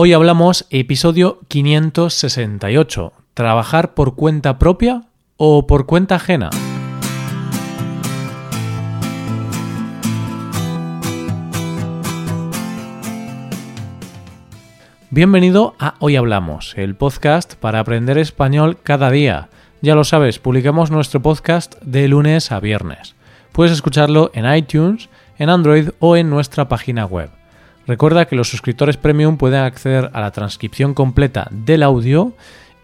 Hoy hablamos episodio 568. ¿Trabajar por cuenta propia o por cuenta ajena? Bienvenido a Hoy Hablamos, el podcast para aprender español cada día. Ya lo sabes, publicamos nuestro podcast de lunes a viernes. Puedes escucharlo en iTunes, en Android o en nuestra página web. Recuerda que los suscriptores premium pueden acceder a la transcripción completa del audio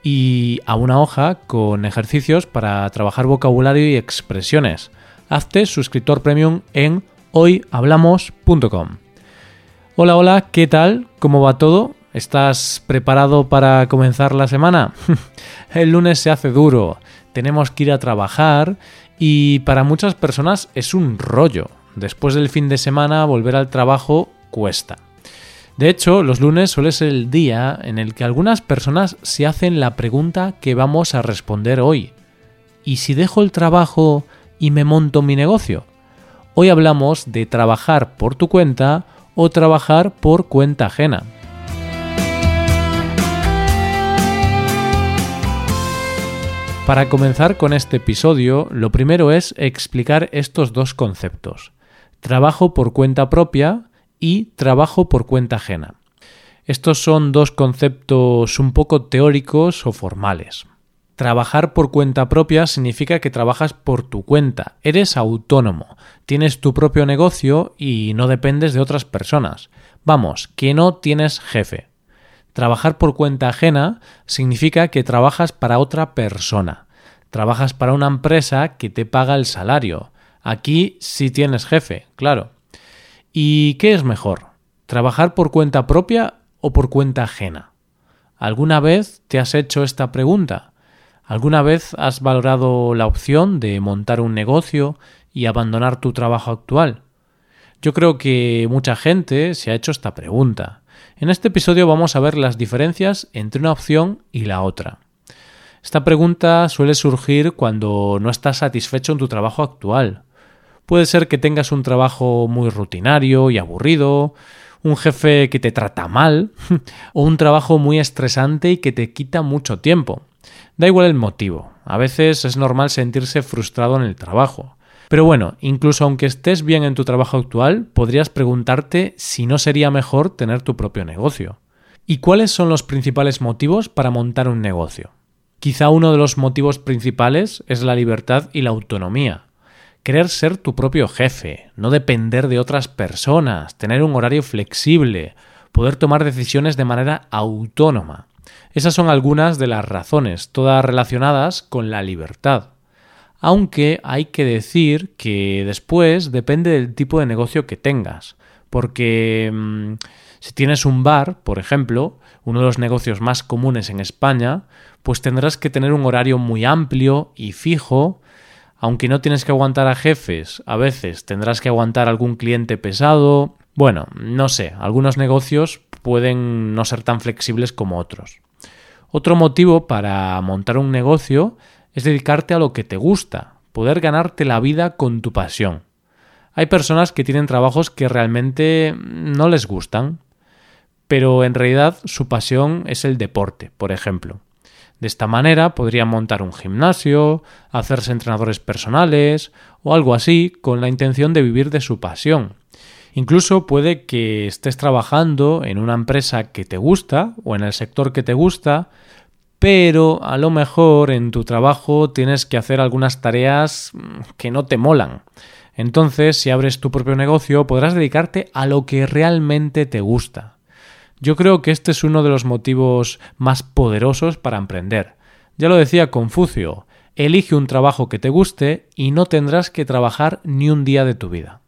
y a una hoja con ejercicios para trabajar vocabulario y expresiones. Hazte suscriptor premium en hoyhablamos.com. Hola, hola, ¿qué tal? ¿Cómo va todo? ¿Estás preparado para comenzar la semana? El lunes se hace duro, tenemos que ir a trabajar y para muchas personas es un rollo. Después del fin de semana volver al trabajo cuesta. De hecho, los lunes suele ser el día en el que algunas personas se hacen la pregunta que vamos a responder hoy. ¿Y si dejo el trabajo y me monto mi negocio? Hoy hablamos de trabajar por tu cuenta o trabajar por cuenta ajena. Para comenzar con este episodio, lo primero es explicar estos dos conceptos. Trabajo por cuenta propia y trabajo por cuenta ajena. Estos son dos conceptos un poco teóricos o formales. Trabajar por cuenta propia significa que trabajas por tu cuenta, eres autónomo, tienes tu propio negocio y no dependes de otras personas. Vamos, que no tienes jefe. Trabajar por cuenta ajena significa que trabajas para otra persona. Trabajas para una empresa que te paga el salario. Aquí sí tienes jefe, claro. ¿Y qué es mejor? ¿Trabajar por cuenta propia o por cuenta ajena? ¿Alguna vez te has hecho esta pregunta? ¿Alguna vez has valorado la opción de montar un negocio y abandonar tu trabajo actual? Yo creo que mucha gente se ha hecho esta pregunta. En este episodio vamos a ver las diferencias entre una opción y la otra. Esta pregunta suele surgir cuando no estás satisfecho en tu trabajo actual Puede ser que tengas un trabajo muy rutinario y aburrido, un jefe que te trata mal o un trabajo muy estresante y que te quita mucho tiempo. Da igual el motivo. A veces es normal sentirse frustrado en el trabajo. Pero bueno, incluso aunque estés bien en tu trabajo actual, podrías preguntarte si no sería mejor tener tu propio negocio. ¿Y cuáles son los principales motivos para montar un negocio? Quizá uno de los motivos principales es la libertad y la autonomía. Querer ser tu propio jefe, no depender de otras personas, tener un horario flexible, poder tomar decisiones de manera autónoma. Esas son algunas de las razones, todas relacionadas con la libertad. Aunque hay que decir que después depende del tipo de negocio que tengas, porque mm, si tienes un bar, por ejemplo, uno de los negocios más comunes en España, pues tendrás que tener un horario muy amplio y fijo, aunque no tienes que aguantar a jefes, a veces tendrás que aguantar algún cliente pesado. Bueno, no sé, algunos negocios pueden no ser tan flexibles como otros. Otro motivo para montar un negocio es dedicarte a lo que te gusta, poder ganarte la vida con tu pasión. Hay personas que tienen trabajos que realmente no les gustan, pero en realidad su pasión es el deporte, por ejemplo. De esta manera podrían montar un gimnasio, hacerse entrenadores personales o algo así con la intención de vivir de su pasión. Incluso puede que estés trabajando en una empresa que te gusta o en el sector que te gusta, pero a lo mejor en tu trabajo tienes que hacer algunas tareas mm, que no te molan. Entonces, si abres tu propio negocio, podrás dedicarte a lo que realmente te gusta. Yo creo que este es uno de los motivos más poderosos para emprender. Ya lo decía Confucio, elige un trabajo que te guste y no tendrás que trabajar ni un día de tu vida.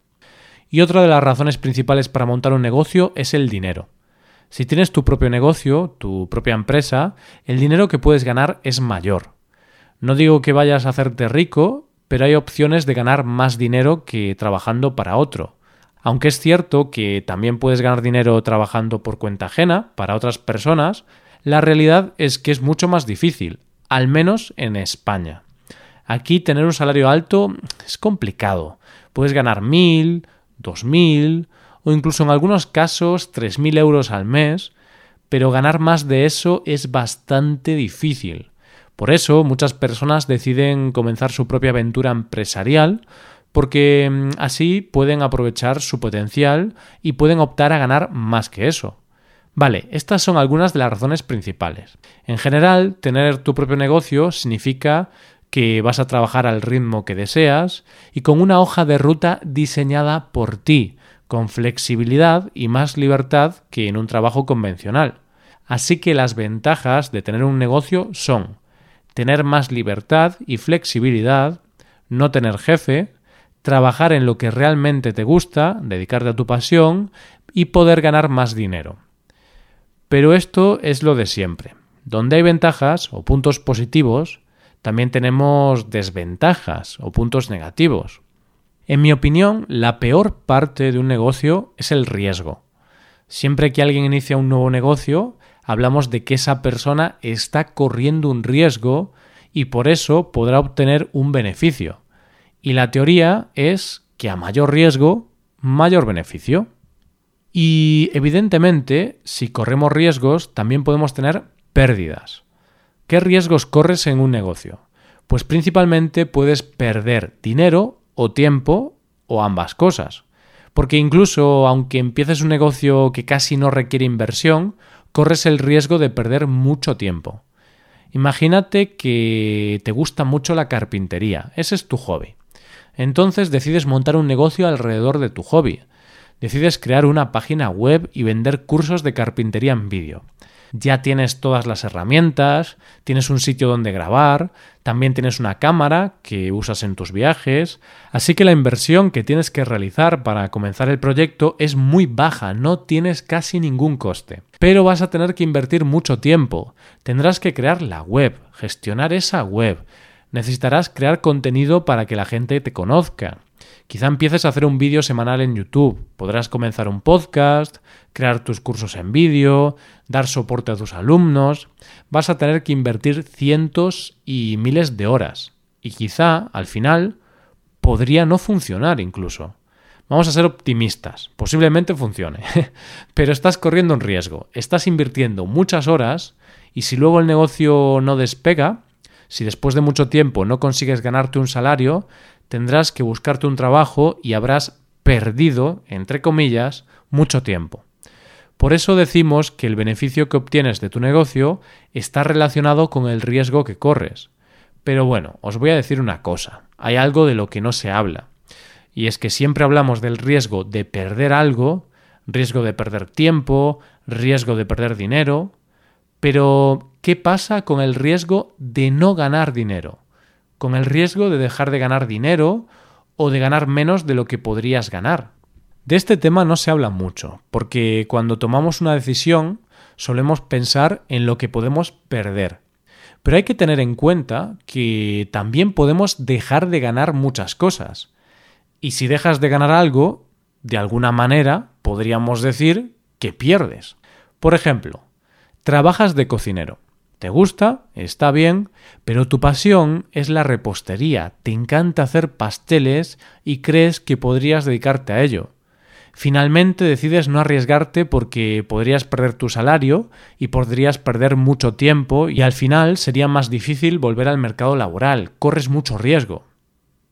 Y otra de las razones principales para montar un negocio es el dinero. Si tienes tu propio negocio, tu propia empresa, el dinero que puedes ganar es mayor. No digo que vayas a hacerte rico, pero hay opciones de ganar más dinero que trabajando para otro. Aunque es cierto que también puedes ganar dinero trabajando por cuenta ajena para otras personas, la realidad es que es mucho más difícil, al menos en España. Aquí tener un salario alto es complicado. Puedes ganar mil, dos mil o incluso en algunos casos tres mil euros al mes, pero ganar más de eso es bastante difícil. Por eso muchas personas deciden comenzar su propia aventura empresarial porque mm, así pueden aprovechar su potencial y pueden optar a ganar más que eso. Vale, estas son algunas de las razones principales. En general, tener tu propio negocio significa que vas a trabajar al ritmo que deseas y con una hoja de ruta diseñada por ti, con flexibilidad y más libertad que en un trabajo convencional. Así que las ventajas de tener un negocio son tener más libertad y flexibilidad, no tener jefe, trabajar en lo que realmente te gusta, dedicarte a tu pasión y poder ganar más dinero. Pero esto es lo de siempre. Donde hay ventajas o puntos positivos, también tenemos desventajas o puntos negativos. En mi opinión, la peor parte de un negocio es el riesgo. Siempre que alguien inicia un nuevo negocio, hablamos de que esa persona está corriendo un riesgo y por eso podrá obtener un beneficio. Y la teoría es que a mayor riesgo, mayor beneficio. Y evidentemente, si corremos riesgos, también podemos tener pérdidas. ¿Qué riesgos corres en un negocio? Pues principalmente puedes perder dinero o tiempo o ambas cosas. Porque incluso aunque empieces un negocio que casi no requiere inversión, corres el riesgo de perder mucho tiempo. Imagínate que te gusta mucho la carpintería, ese es tu hobby. Entonces decides montar un negocio alrededor de tu hobby. Decides crear una página web y vender cursos de carpintería en vídeo. Ya tienes todas las herramientas, tienes un sitio donde grabar, también tienes una cámara que usas en tus viajes, así que la inversión que tienes que realizar para comenzar el proyecto es muy baja, no tienes casi ningún coste. Pero vas a tener que invertir mucho tiempo, tendrás que crear la web, gestionar esa web, necesitarás crear contenido para que la gente te conozca. Quizá empieces a hacer un vídeo semanal en YouTube, podrás comenzar un podcast, crear tus cursos en vídeo, dar soporte a tus alumnos, vas a tener que invertir cientos y miles de horas. Y quizá al final podría no funcionar incluso. Vamos a ser optimistas, posiblemente funcione, pero estás corriendo un riesgo, estás invirtiendo muchas horas y si luego el negocio no despega, si después de mucho tiempo no consigues ganarte un salario, tendrás que buscarte un trabajo y habrás perdido, entre comillas, mucho tiempo. Por eso decimos que el beneficio que obtienes de tu negocio está relacionado con el riesgo que corres. Pero bueno, os voy a decir una cosa, hay algo de lo que no se habla. Y es que siempre hablamos del riesgo de perder algo, riesgo de perder tiempo, riesgo de perder dinero, pero ¿qué pasa con el riesgo de no ganar dinero? Con el riesgo de dejar de ganar dinero o de ganar menos de lo que podrías ganar. De este tema no se habla mucho, porque cuando tomamos una decisión solemos pensar en lo que podemos perder. Pero hay que tener en cuenta que también podemos dejar de ganar muchas cosas. Y si dejas de ganar algo, de alguna manera podríamos decir que pierdes. Por ejemplo, trabajas de cocinero. Te gusta, está bien, pero tu pasión es la repostería, te encanta hacer pasteles y crees que podrías dedicarte a ello. Finalmente decides no arriesgarte porque podrías perder tu salario y podrías perder mucho tiempo y al final sería más difícil volver al mercado laboral, corres mucho riesgo.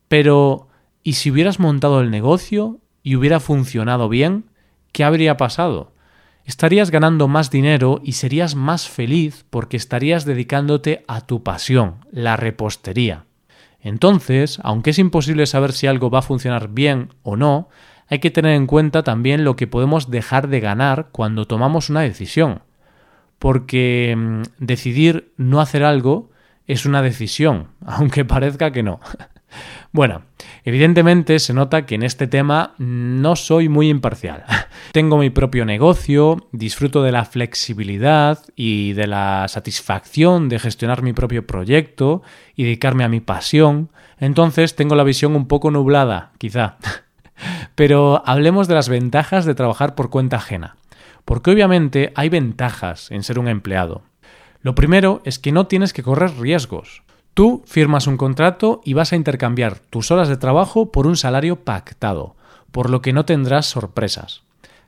Pero, ¿y si hubieras montado el negocio y hubiera funcionado bien? ¿Qué habría pasado? Estarías ganando más dinero y serías más feliz porque estarías dedicándote a tu pasión, la repostería. Entonces, aunque es imposible saber si algo va a funcionar bien o no, hay que tener en cuenta también lo que podemos dejar de ganar cuando tomamos una decisión. Porque mm, decidir no hacer algo es una decisión, aunque parezca que no. Bueno, evidentemente se nota que en este tema no soy muy imparcial. Tengo mi propio negocio, disfruto de la flexibilidad y de la satisfacción de gestionar mi propio proyecto y dedicarme a mi pasión, entonces tengo la visión un poco nublada, quizá. Pero hablemos de las ventajas de trabajar por cuenta ajena. Porque obviamente hay ventajas en ser un empleado. Lo primero es que no tienes que correr riesgos. Tú firmas un contrato y vas a intercambiar tus horas de trabajo por un salario pactado, por lo que no tendrás sorpresas.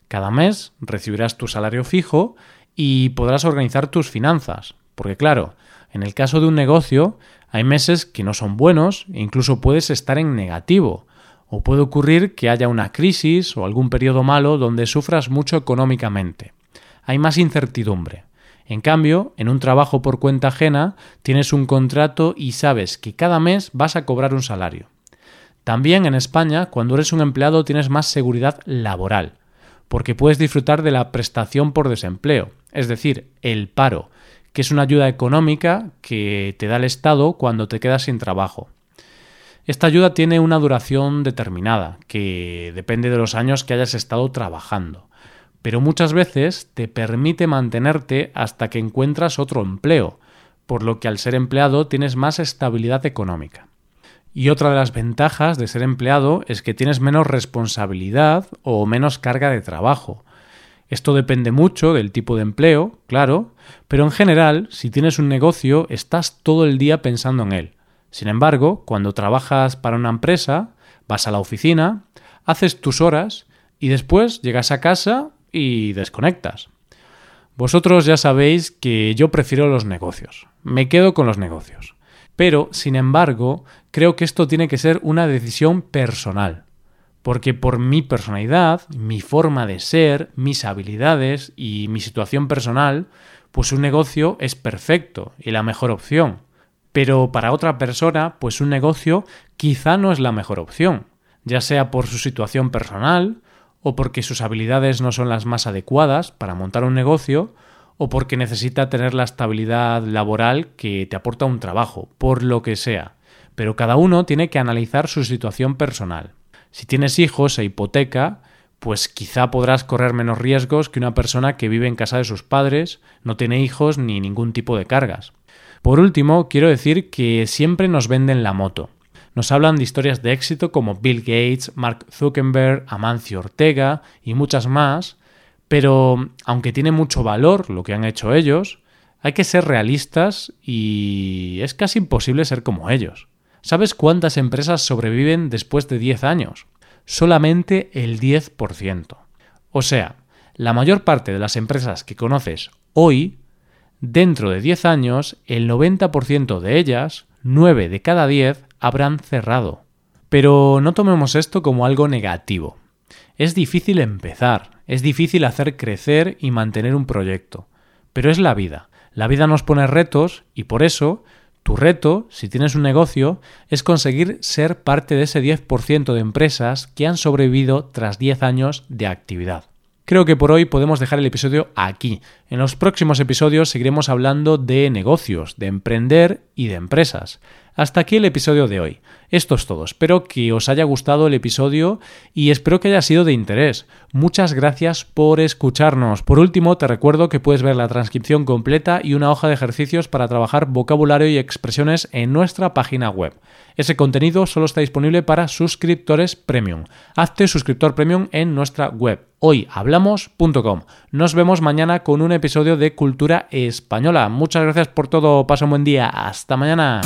Cada mes recibirás tu salario fijo y podrás organizar tus finanzas. Porque claro, en el caso de un negocio hay meses que no son buenos e incluso puedes estar en negativo. O puede ocurrir que haya una crisis o algún periodo malo donde sufras mucho económicamente. Hay más incertidumbre. En cambio, en un trabajo por cuenta ajena tienes un contrato y sabes que cada mes vas a cobrar un salario. También en España, cuando eres un empleado tienes más seguridad laboral, porque puedes disfrutar de la prestación por desempleo, es decir, el paro, que es una ayuda económica que te da el Estado cuando te quedas sin trabajo. Esta ayuda tiene una duración determinada, que depende de los años que hayas estado trabajando, pero muchas veces te permite mantenerte hasta que encuentras otro empleo, por lo que al ser empleado tienes más estabilidad económica. Y otra de las ventajas de ser empleado es que tienes menos responsabilidad o menos carga de trabajo, esto depende mucho del tipo de empleo, claro, pero en general, si tienes un negocio, estás todo el día pensando en él. Sin embargo, cuando trabajas para una empresa, vas a la oficina, haces tus horas y después llegas a casa y desconectas. Vosotros ya sabéis que yo prefiero los negocios. Me quedo con los negocios. Pero, sin embargo, creo que esto tiene que ser una decisión personal porque por mi personalidad, mi forma de ser, mis habilidades y mi situación personal, pues un negocio es perfecto y la mejor opción. Pero para otra persona, pues un negocio quizá no es la mejor opción, ya sea por su situación personal, o porque sus habilidades no son las más adecuadas para montar un negocio, o porque necesita tener la estabilidad laboral que te aporta un trabajo, por lo que sea. Pero cada uno tiene que analizar su situación personal. Si tienes hijos e hipoteca, pues quizá podrás correr menos riesgos que una persona que vive en casa de sus padres, no tiene hijos ni ningún tipo de cargas. Por último, quiero decir que siempre nos venden la moto. Nos hablan de historias de éxito como Bill Gates, Mark Zuckerberg, Amancio Ortega y muchas más, pero aunque tiene mucho valor lo que han hecho ellos, hay que ser realistas y es casi imposible ser como ellos. ¿Sabes cuántas empresas sobreviven después de 10 años? Solamente el 10%. O sea, la mayor parte de las empresas que conoces hoy, dentro de 10 años, el 90% de ellas, 9 de cada 10, habrán cerrado. Pero no tomemos esto como algo negativo. Es difícil empezar, es difícil hacer crecer y mantener un proyecto. Pero es la vida. La vida nos pone retos y por eso tu reto, si tienes un negocio, es conseguir ser parte de ese 10% de empresas que han sobrevivido tras 10 años de actividad. Creo que por hoy podemos dejar el episodio aquí. En los próximos episodios seguiremos hablando de negocios, de emprender y de empresas. Hasta aquí el episodio de hoy. Esto es todo. Espero que os haya gustado el episodio y espero que haya sido de interés. Muchas gracias por escucharnos. Por último, te recuerdo que puedes ver la transcripción completa y una hoja de ejercicios para trabajar vocabulario y expresiones en nuestra página web. Ese contenido solo está disponible para suscriptores premium. Hazte suscriptor premium en nuestra web hoyhablamos.com. Nos vemos mañana con un episodio de Cultura Española. Muchas gracias por todo. Pasa un buen día. Hasta mañana.